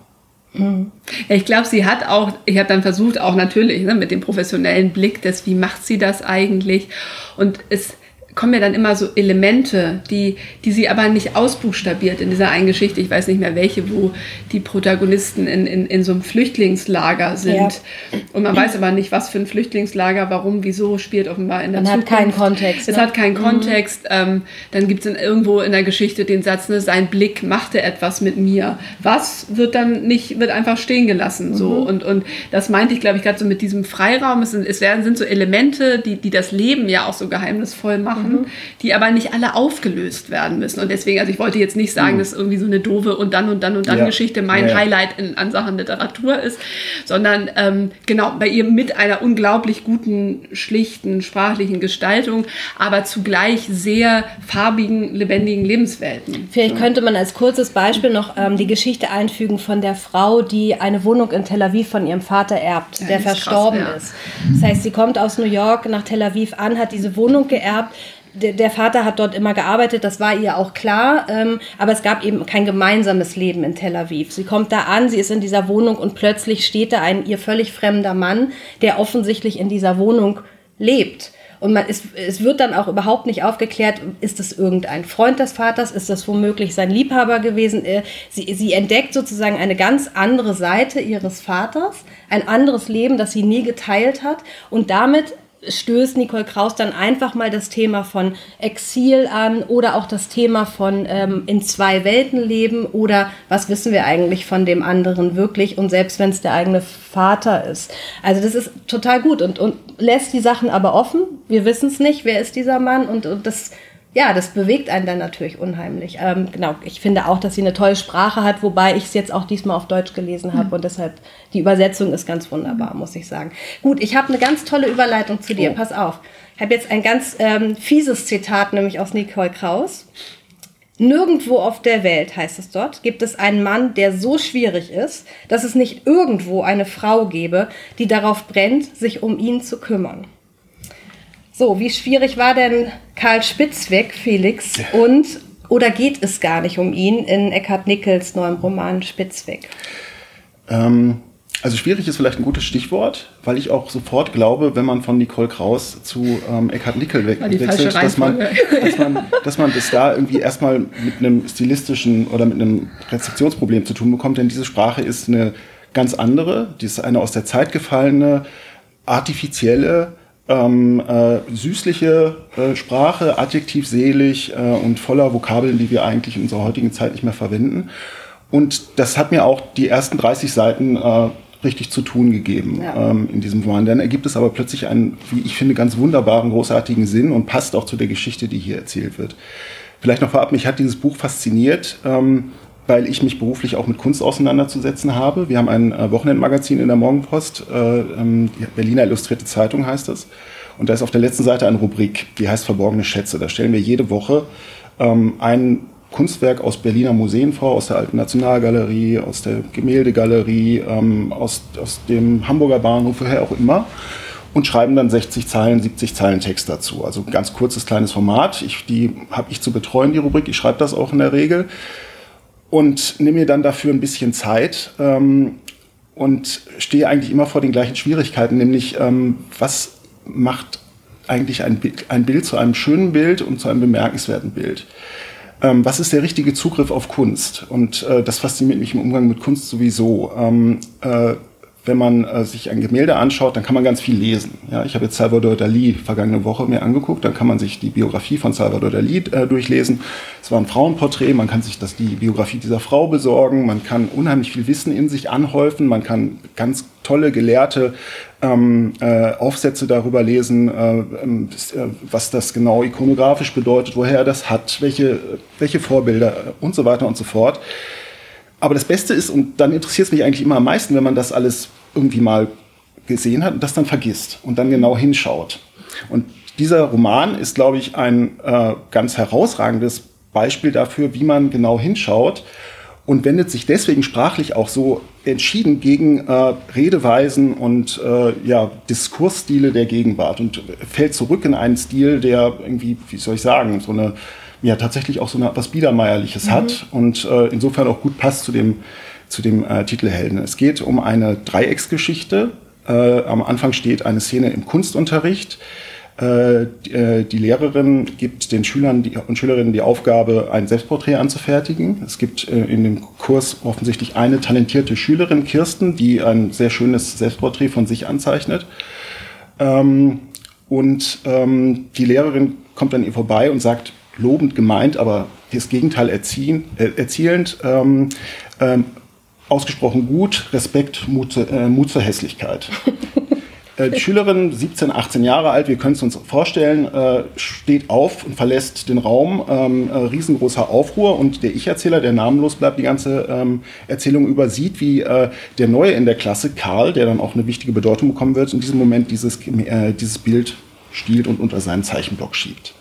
Ja, ich glaube, sie hat auch, ich habe dann versucht, auch natürlich ne, mit dem professionellen Blick, des, wie macht sie das eigentlich? Und es kommen ja dann immer so Elemente, die, die sie aber nicht ausbuchstabiert in dieser einen Geschichte. Ich weiß nicht mehr welche, wo die Protagonisten in, in, in so einem Flüchtlingslager sind. Ja. Und man weiß aber nicht, was für ein Flüchtlingslager, warum, wieso, spielt offenbar in der man Zukunft. hat keinen Kontext. Es ne? hat keinen mhm. Kontext. Ähm, dann gibt es irgendwo in der Geschichte den Satz, ne, sein Blick machte etwas mit mir. Was wird dann nicht, wird einfach stehen gelassen. So. Mhm. Und, und das meinte ich, glaube ich, gerade so mit diesem Freiraum. Es sind, es werden, sind so Elemente, die, die das Leben ja auch so geheimnisvoll machen machen, mhm. die aber nicht alle aufgelöst werden müssen. Und deswegen, also ich wollte jetzt nicht sagen, mhm. dass irgendwie so eine doofe und dann und dann und dann ja. Geschichte mein ja, Highlight in, an Sachen Literatur ist, sondern ähm, genau bei ihr mit einer unglaublich guten, schlichten, sprachlichen Gestaltung, aber zugleich sehr farbigen, lebendigen Lebenswelten. Vielleicht so. könnte man als kurzes Beispiel noch ähm, die Geschichte einfügen von der Frau, die eine Wohnung in Tel Aviv von ihrem Vater erbt, ja, der verstorben krass, ist. Das heißt, sie kommt aus New York nach Tel Aviv an, hat diese Wohnung geerbt, der, der, Vater hat dort immer gearbeitet, das war ihr auch klar, ähm, aber es gab eben kein gemeinsames Leben in Tel Aviv. Sie kommt da an, sie ist in dieser Wohnung und plötzlich steht da ein ihr völlig fremder Mann, der offensichtlich in dieser Wohnung lebt. Und man, es, es wird dann auch überhaupt nicht aufgeklärt, ist es irgendein Freund des Vaters, ist das womöglich sein Liebhaber gewesen. Äh, sie, sie entdeckt sozusagen eine ganz andere Seite ihres Vaters, ein anderes Leben, das sie nie geteilt hat. Und damit stößt Nicole Kraus dann einfach mal das Thema von Exil an oder auch das Thema von ähm, in zwei Welten leben oder was wissen wir eigentlich von dem anderen wirklich und selbst wenn es der eigene Vater ist. Also das ist total gut und, und lässt die Sachen aber offen. Wir wissen es nicht, wer ist dieser Mann und, und das ja, das bewegt einen dann natürlich unheimlich. Ähm, genau, ich finde auch, dass sie eine tolle Sprache hat, wobei ich es jetzt auch diesmal auf Deutsch gelesen habe mhm. und deshalb die Übersetzung ist ganz wunderbar, muss ich sagen. Gut, ich habe eine ganz tolle Überleitung zu dir. Oh. Pass auf. Ich habe jetzt ein ganz ähm, fieses Zitat, nämlich aus Nicole Kraus. Nirgendwo auf der Welt, heißt es dort, gibt es einen Mann, der so schwierig ist, dass es nicht irgendwo eine Frau gäbe, die darauf brennt, sich um ihn zu kümmern. So, wie schwierig war denn Karl Spitzweg, Felix? Und oder geht es gar nicht um ihn in Eckhard Nickels neuem Roman Spitzweg? Ähm, also schwierig ist vielleicht ein gutes Stichwort, weil ich auch sofort glaube, wenn man von Nicole Kraus zu ähm, Eckhard Nickel we wechselt, dass man, dass, man, dass man das da irgendwie erstmal mit einem stilistischen oder mit einem Rezeptionsproblem zu tun bekommt, denn diese Sprache ist eine ganz andere, die ist eine aus der Zeit gefallene, artifizielle, ähm, äh, süßliche äh, Sprache, adjektivselig äh, und voller Vokabeln, die wir eigentlich in unserer heutigen Zeit nicht mehr verwenden. Und das hat mir auch die ersten 30 Seiten äh, richtig zu tun gegeben ja. ähm, in diesem Roman. Dann ergibt es aber plötzlich einen, wie ich finde, ganz wunderbaren, großartigen Sinn und passt auch zu der Geschichte, die hier erzählt wird. Vielleicht noch vorab, mich hat dieses Buch fasziniert. Ähm, weil ich mich beruflich auch mit Kunst auseinanderzusetzen habe. Wir haben ein äh, Wochenendmagazin in der Morgenpost, äh, ähm, Berliner Illustrierte Zeitung heißt es. Und da ist auf der letzten Seite eine Rubrik, die heißt Verborgene Schätze. Da stellen wir jede Woche ähm, einen Kunstwerk aus Berliner Museen vor, aus der Alten Nationalgalerie, aus der Gemäldegalerie, ähm, aus, aus dem Hamburger Bahnhof, woher auch immer und schreiben dann 60 Zeilen, 70 Zeilen Text dazu. Also ein ganz kurzes, kleines Format. Ich, die habe ich zu betreuen, die Rubrik. Ich schreibe das auch in der Regel und nehme mir dann dafür ein bisschen Zeit ähm, und stehe eigentlich immer vor den gleichen Schwierigkeiten, nämlich ähm, was macht eigentlich ein, ein Bild zu einem schönen Bild und zu einem bemerkenswerten Bild? Ähm, was ist der richtige Zugriff auf Kunst? Und äh, das fasziniert mich im Umgang mit Kunst sowieso. Ähm, äh, wenn man äh, sich ein Gemälde anschaut, dann kann man ganz viel lesen. Ja, ich habe jetzt Salvador Dali vergangene Woche mir angeguckt, dann kann man sich die Biografie von Salvador Dali äh, durchlesen. Es war ein Frauenporträt, man kann sich das, die Biografie dieser Frau besorgen, man kann unheimlich viel Wissen in sich anhäufen, man kann ganz tolle, gelehrte ähm, äh, Aufsätze darüber lesen, äh, ähm, äh, was das genau ikonografisch bedeutet, woher er das hat, welche, welche Vorbilder äh, und so weiter und so fort. Aber das Beste ist, und dann interessiert es mich eigentlich immer am meisten, wenn man das alles irgendwie mal gesehen hat und das dann vergisst und dann genau hinschaut. Und dieser Roman ist, glaube ich, ein äh, ganz herausragendes Beispiel dafür, wie man genau hinschaut und wendet sich deswegen sprachlich auch so entschieden gegen äh, Redeweisen und äh, ja, Diskursstile der Gegenwart und fällt zurück in einen Stil, der irgendwie, wie soll ich sagen, so eine ja tatsächlich auch so eine, was Biedermeierliches mhm. hat und äh, insofern auch gut passt zu dem zu dem äh, Titelhelden. Es geht um eine Dreiecksgeschichte. Äh, am Anfang steht eine Szene im Kunstunterricht. Äh, die, äh, die, Lehrerin gibt den Schülern die, und Schülerinnen die Aufgabe, ein Selbstporträt anzufertigen. Es gibt äh, in dem Kurs offensichtlich eine talentierte Schülerin, Kirsten, die ein sehr schönes Selbstporträt von sich anzeichnet. Ähm, und ähm, die Lehrerin kommt an ihr vorbei und sagt, lobend gemeint, aber das Gegenteil erziehen, äh, erzielend, ähm, ähm, ausgesprochen gut, Respekt, Mut, äh, Mut zur Hässlichkeit. äh, die Schülerin, 17, 18 Jahre alt, wir können es uns vorstellen, äh, steht auf und verlässt den Raum. Ähm, äh, riesengroßer Aufruhr und der Ich-Erzähler, der namenlos bleibt, die ganze ähm, Erzählung über, sieht, wie der Neue in der Klasse, Karl, der dann auch eine wichtige Bedeutung bekommen wird, in diesem Moment dieses, dieses Bild stiehlt und unter seinen Zeichenblock schiebt.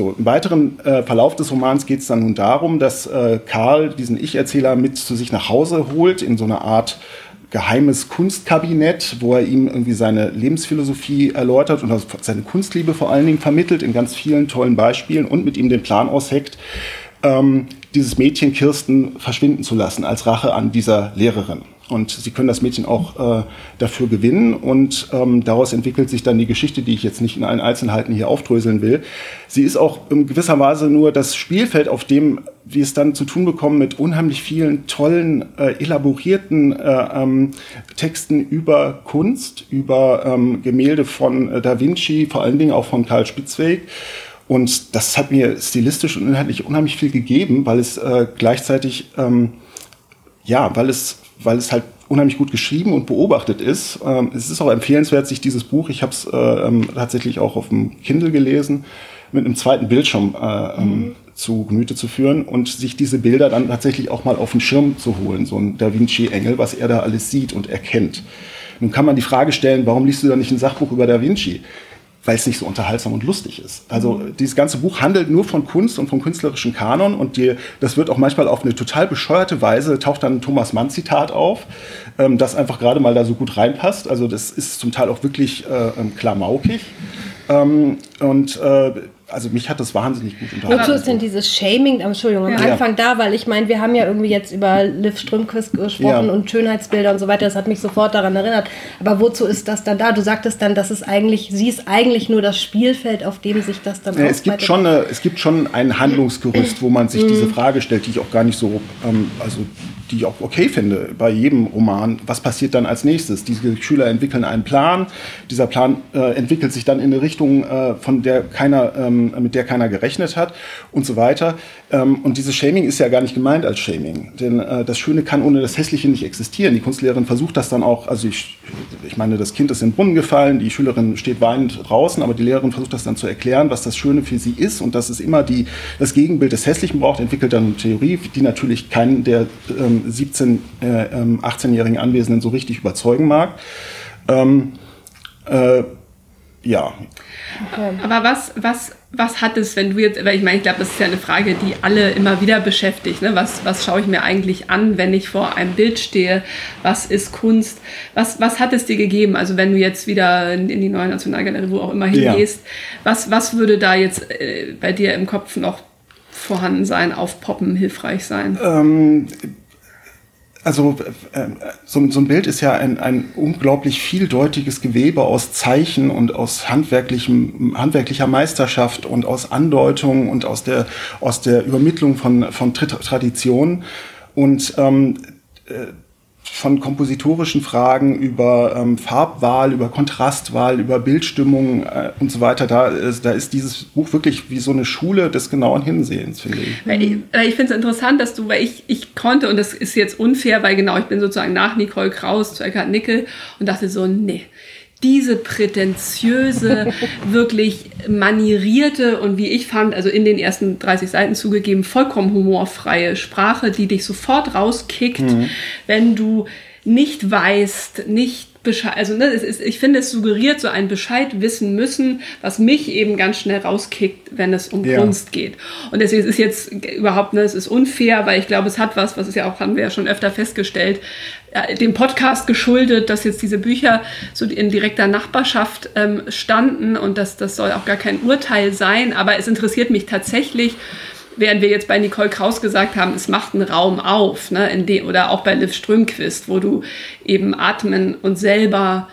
So, im weiteren äh, Verlauf des Romans geht es dann nun darum, dass äh, Karl diesen Ich-Erzähler mit zu sich nach Hause holt, in so eine Art geheimes Kunstkabinett, wo er ihm irgendwie seine Lebensphilosophie erläutert und seine Kunstliebe vor allen Dingen vermittelt in ganz vielen tollen Beispielen und mit ihm den Plan ausheckt, ähm, dieses Mädchen Kirsten verschwinden zu lassen als Rache an dieser Lehrerin. Und sie können das Mädchen auch äh, dafür gewinnen. Und ähm, daraus entwickelt sich dann die Geschichte, die ich jetzt nicht in allen Einzelheiten hier aufdröseln will. Sie ist auch in gewisser Weise nur das Spielfeld, auf dem wir es dann zu tun bekommen mit unheimlich vielen tollen, äh, elaborierten äh, ähm, Texten über Kunst, über ähm, Gemälde von äh, Da Vinci, vor allen Dingen auch von Karl Spitzweg. Und das hat mir stilistisch und inhaltlich unheimlich viel gegeben, weil es äh, gleichzeitig, ähm, ja, weil es weil es halt unheimlich gut geschrieben und beobachtet ist. Ähm, es ist auch empfehlenswert, sich dieses Buch, ich habe es äh, ähm, tatsächlich auch auf dem Kindle gelesen, mit einem zweiten Bildschirm äh, ähm, mhm. zu Gemüte zu führen und sich diese Bilder dann tatsächlich auch mal auf den Schirm zu holen, so ein Da Vinci-Engel, was er da alles sieht und erkennt. Nun kann man die Frage stellen, warum liest du da nicht ein Sachbuch über Da Vinci? Weil es nicht so unterhaltsam und lustig ist. Also mhm. dieses ganze Buch handelt nur von Kunst und vom künstlerischen Kanon und die, das wird auch manchmal auf eine total bescheuerte Weise, taucht dann ein Thomas Mann Zitat auf, ähm, das einfach gerade mal da so gut reinpasst. Also das ist zum Teil auch wirklich äh, ähm, klamaukig. Ähm, und äh, also mich hat das wahnsinnig gut unterhalten. Wozu ist denn dieses Shaming, Entschuldigung, am ja. Anfang da, weil ich meine, wir haben ja irgendwie jetzt über Liv Strömquist gesprochen ja. und Schönheitsbilder und so weiter, das hat mich sofort daran erinnert. Aber wozu ist das dann da? Du sagtest dann, dass es eigentlich, sie ist eigentlich nur das Spielfeld, auf dem sich das dann ja, es gibt schon eine, Es gibt schon ein Handlungsgerüst, wo man sich diese mhm. Frage stellt, die ich auch gar nicht so, ähm, also die ich auch okay finde bei jedem Roman. Was passiert dann als nächstes? Diese Schüler entwickeln einen Plan. Dieser Plan äh, entwickelt sich dann in eine Richtung, äh, von der keiner ähm, mit der keiner gerechnet hat und so weiter. Ähm, und dieses Shaming ist ja gar nicht gemeint als Shaming, denn äh, das Schöne kann ohne das Hässliche nicht existieren. Die Kunstlehrerin versucht das dann auch, also ich, ich meine, das Kind ist in den Brunnen gefallen, die Schülerin steht weinend draußen, aber die Lehrerin versucht das dann zu erklären, was das Schöne für sie ist und dass es immer die, das Gegenbild des Hässlichen braucht, entwickelt dann eine Theorie, die natürlich keinen der ähm, 17, äh, 18-jährigen ähm, Anwesenden so richtig überzeugen mag. Ähm, äh, ja. Okay. Aber was, was, was hat es, wenn du jetzt, weil ich meine, ich glaube, das ist ja eine Frage, die alle immer wieder beschäftigt. Ne? Was, was schaue ich mir eigentlich an, wenn ich vor einem Bild stehe? Was ist Kunst? Was, was hat es dir gegeben? Also wenn du jetzt wieder in, in die neue Nationalgalerie, wo auch immer hingehst, ja. was, was würde da jetzt äh, bei dir im Kopf noch vorhanden sein, aufpoppen, hilfreich sein? Ähm, also äh, so, so, ein Bild ist ja ein, ein unglaublich vieldeutiges Gewebe aus Zeichen und aus handwerklichem, handwerklicher Meisterschaft und aus Andeutungen und aus der, aus der Übermittlung von, von Traditionen. Und ähm, äh, von kompositorischen Fragen über ähm, Farbwahl, über Kontrastwahl, über Bildstimmung äh, und so weiter. Da ist, da ist dieses Buch wirklich wie so eine Schule des genauen Hinsehens, finde ich. Ich, ich finde es interessant, dass du, weil ich, ich konnte, und das ist jetzt unfair, weil genau, ich bin sozusagen nach Nicole Kraus zu Eckhard Nickel und dachte so, nee, diese prätentiöse, wirklich manierierte und wie ich fand, also in den ersten 30 Seiten zugegeben, vollkommen humorfreie Sprache, die dich sofort rauskickt, mhm. wenn du nicht weißt, nicht Bescheid, also ne, ist, ich finde, es suggeriert so ein Bescheid wissen müssen, was mich eben ganz schnell rauskickt, wenn es um ja. Kunst geht. Und deswegen ist es jetzt überhaupt, ne, es ist unfair, weil ich glaube, es hat was, was ist ja auch, haben wir ja schon öfter festgestellt, dem Podcast geschuldet, dass jetzt diese Bücher so in direkter Nachbarschaft ähm, standen und das, das soll auch gar kein Urteil sein, aber es interessiert mich tatsächlich, während wir jetzt bei Nicole Kraus gesagt haben, es macht einen Raum auf, ne, in dem, oder auch bei Liv Strömquist, wo du eben atmen und selber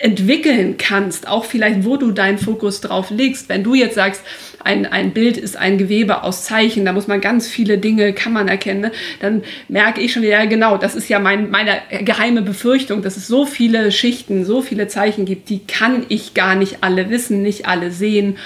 entwickeln kannst, auch vielleicht, wo du deinen Fokus drauf legst. Wenn du jetzt sagst, ein, ein Bild ist ein Gewebe aus Zeichen, da muss man ganz viele Dinge, kann man erkennen, ne? dann merke ich schon, ja genau, das ist ja mein, meine geheime Befürchtung, dass es so viele Schichten, so viele Zeichen gibt, die kann ich gar nicht alle wissen, nicht alle sehen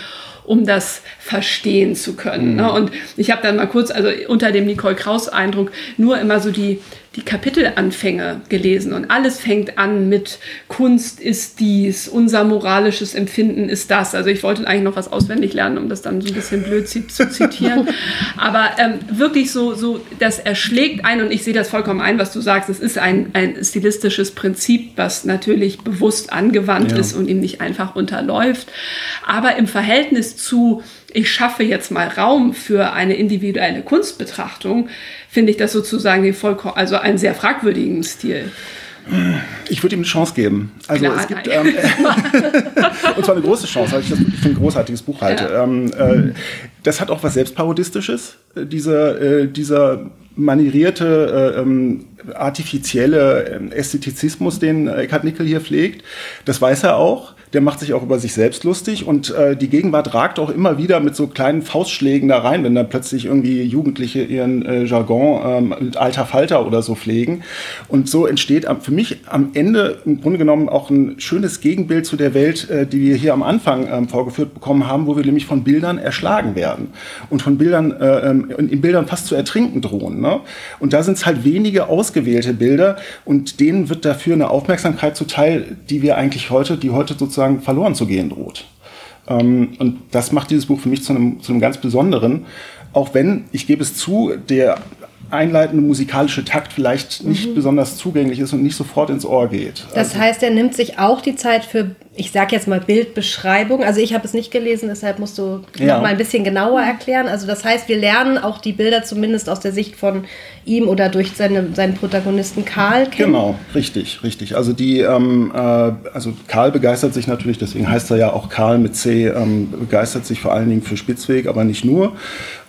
um das verstehen zu können. Ne? Mhm. Ne? Und ich habe dann mal kurz, also unter dem Nicole Kraus Eindruck, nur immer so die die Kapitelanfänge gelesen und alles fängt an mit Kunst ist dies, unser moralisches Empfinden ist das. Also ich wollte eigentlich noch was auswendig lernen, um das dann so ein bisschen blöd zu zitieren. Aber ähm, wirklich so, so, das erschlägt ein und ich sehe das vollkommen ein, was du sagst. Es ist ein, ein stilistisches Prinzip, was natürlich bewusst angewandt ja. ist und ihm nicht einfach unterläuft. Aber im Verhältnis zu ich schaffe jetzt mal Raum für eine individuelle Kunstbetrachtung, finde ich das sozusagen den vollkommen, also einen sehr fragwürdigen Stil. Ich würde ihm eine Chance geben. Also Klar, es gibt ähm, und zwar eine große Chance, weil ich das für ein großartiges Buch halte. Ja. Ähm, äh, das hat auch was Selbstparodistisches, äh, dieser, äh, dieser manierierte, äh, ähm, artifizielle ähm, Ästhetizismus, den Eckhard Nickel hier pflegt. Das weiß er auch der macht sich auch über sich selbst lustig und äh, die Gegenwart ragt auch immer wieder mit so kleinen Faustschlägen da rein, wenn dann plötzlich irgendwie Jugendliche ihren äh, Jargon ähm, mit alter Falter oder so pflegen. Und so entsteht für mich am Ende im Grunde genommen auch ein schönes Gegenbild zu der Welt, äh, die wir hier am Anfang ähm, vorgeführt bekommen haben, wo wir nämlich von Bildern erschlagen werden und von Bildern äh, ähm, in Bildern fast zu ertrinken drohen. Ne? Und da sind es halt wenige ausgewählte Bilder und denen wird dafür eine Aufmerksamkeit zuteil, die wir eigentlich heute, die heute sozusagen sozusagen verloren zu gehen droht. Ähm, und das macht dieses Buch für mich zu einem, zu einem ganz besonderen, auch wenn, ich gebe es zu, der einleitende musikalische Takt vielleicht nicht mhm. besonders zugänglich ist und nicht sofort ins Ohr geht. Das also, heißt, er nimmt sich auch die Zeit für, ich sage jetzt mal Bildbeschreibung. Also ich habe es nicht gelesen, deshalb musst du ja. noch mal ein bisschen genauer erklären. Also das heißt, wir lernen auch die Bilder zumindest aus der Sicht von ihm oder durch seine, seinen Protagonisten Karl kennen. Genau, richtig, richtig. Also die, ähm, äh, also Karl begeistert sich natürlich, deswegen heißt er ja auch Karl mit C, ähm, begeistert sich vor allen Dingen für Spitzweg, aber nicht nur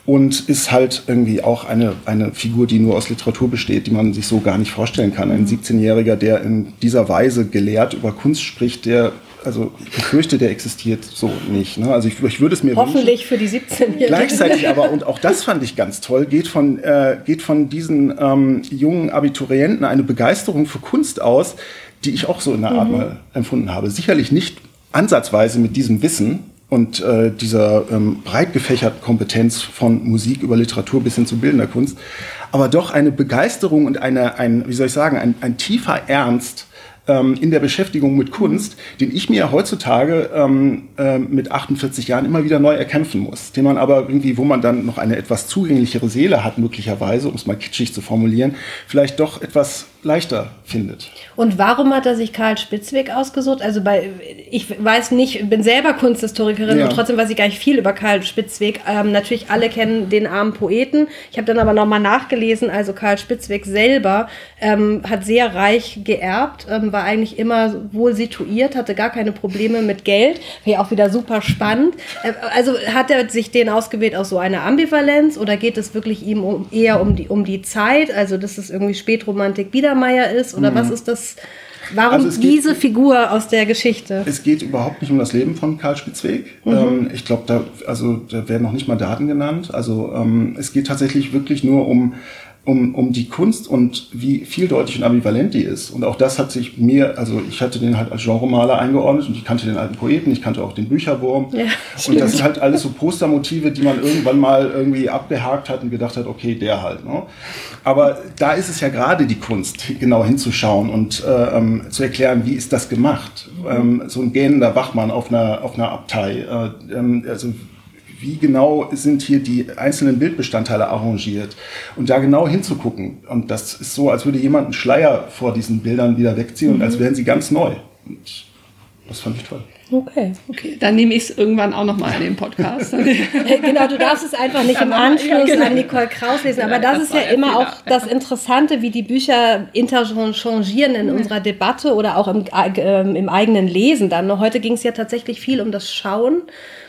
und ist halt irgendwie auch eine, eine Figur, die nur aus Literatur besteht, die man sich so gar nicht vorstellen kann. Ein 17-Jähriger, der in dieser Weise gelehrt über Kunst spricht, der also ich befürchte, der existiert so nicht. Ne? Also ich, ich würde es mir Hoffentlich wünschen. für die 17-Jährigen. Gleichzeitig aber, und auch das fand ich ganz toll, geht von, äh, geht von diesen ähm, jungen Abiturienten eine Begeisterung für Kunst aus, die ich auch so in der Art mhm. empfunden habe. Sicherlich nicht ansatzweise mit diesem Wissen, und äh, dieser ähm, breit gefächerten Kompetenz von Musik über Literatur bis hin zu bildender Kunst, aber doch eine Begeisterung und eine, ein, wie soll ich sagen, ein, ein tiefer Ernst ähm, in der Beschäftigung mit Kunst, den ich mir heutzutage ähm, äh, mit 48 Jahren immer wieder neu erkämpfen muss, den man aber irgendwie, wo man dann noch eine etwas zugänglichere Seele hat, möglicherweise, um es mal kitschig zu formulieren, vielleicht doch etwas leichter findet. Und warum hat er sich Karl Spitzweg ausgesucht? Also bei, ich weiß nicht, bin selber Kunsthistorikerin Ja. und trotzdem weiß ich gar nicht viel über Karl Spitzweg. Ähm, natürlich alle kennen den armen Poeten. Ich habe dann aber nochmal nachgelesen, also Karl Spitzweg selber ähm, hat sehr reich geerbt, ähm, war eigentlich immer wohl situiert, hatte gar keine Probleme mit Geld. Wäre auch wieder super spannend. Äh, also hat er sich den ausgewählt aus so einer Ambivalenz oder geht es wirklich ihm um, eher um die, um die Zeit? Also dass es irgendwie Spätromantik Biedermeier ist oder was ist das? Warum Also es geht- diese Figur aus der Geschichte? Es geht überhaupt nicht um das Leben von Karl Spitzweg. Ähm, ich glaube, da, also, da werden noch nicht mal Daten genannt. Also ähm, es geht tatsächlich wirklich nur um, um, um die Kunst und wie vieldeutig und ambivalent die ist. Und auch das hat sich mir, also ich hatte den halt als Genremaler eingeordnet und ich kannte den alten Poeten, ich kannte auch den Bücherwurm. Ja, und das sind halt alles so Postermotive, die man irgendwann mal irgendwie abgehakt hat und gedacht hat, okay, der halt. Ne? Aber da ist es ja gerade die Kunst, genau hinzuschauen und äh, ähm, zu erklären, wie ist das gemacht. Ähm, so ein gähnender Wachmann auf einer, auf einer Abtei. Äh, ähm, also wie genau sind hier die einzelnen Bildbestandteile arrangiert und da genau hinzugucken. Und das ist so, als würde jemand einen Schleier vor diesen Bildern wieder wegziehen und als wären sie ganz neu. Und das fand ich toll. Okay. Okay, dann nehme ich es irgendwann auch nochmal in den Podcast. genau, du darfst es einfach nicht im Ja, Anschluss genau. an Nicole Kraus lesen. Aber das, das ist ja immer Fehler. auch das Interessante, wie die Bücher interchangieren in unserer Debatte oder auch im, ähm, im eigenen Lesen dann. Heute ging es ja tatsächlich viel um das Schauen,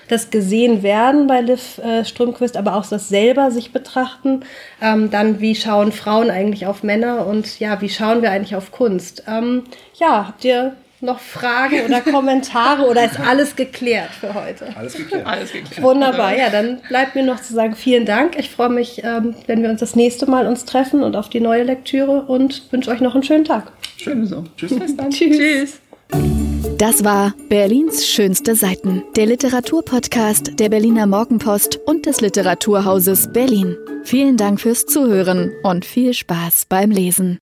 das gesehen werden bei Liv äh, Strömquist, aber auch das selber sich betrachten. Ähm, dann, wie schauen Frauen eigentlich auf Männer und ja, wie schauen wir eigentlich auf Kunst? Ähm, ja, habt ihr noch Fragen oder Kommentare oder ist alles geklärt für heute? Alles geklärt. Alles geklärt. Wunderbar, ja, dann bleibt mir noch zu sagen, vielen Dank. Ich freue mich, ähm, wenn wir uns das nächste Mal uns treffen und auf die neue Lektüre und wünsche euch noch einen schönen Tag. Ebenso. Tschüss. Bis dann. Tschüss. Das war Berlins schönste Seiten, der Literaturpodcast der Berliner Morgenpost und des Literaturhauses Berlin. Vielen Dank fürs Zuhören und viel Spaß beim Lesen.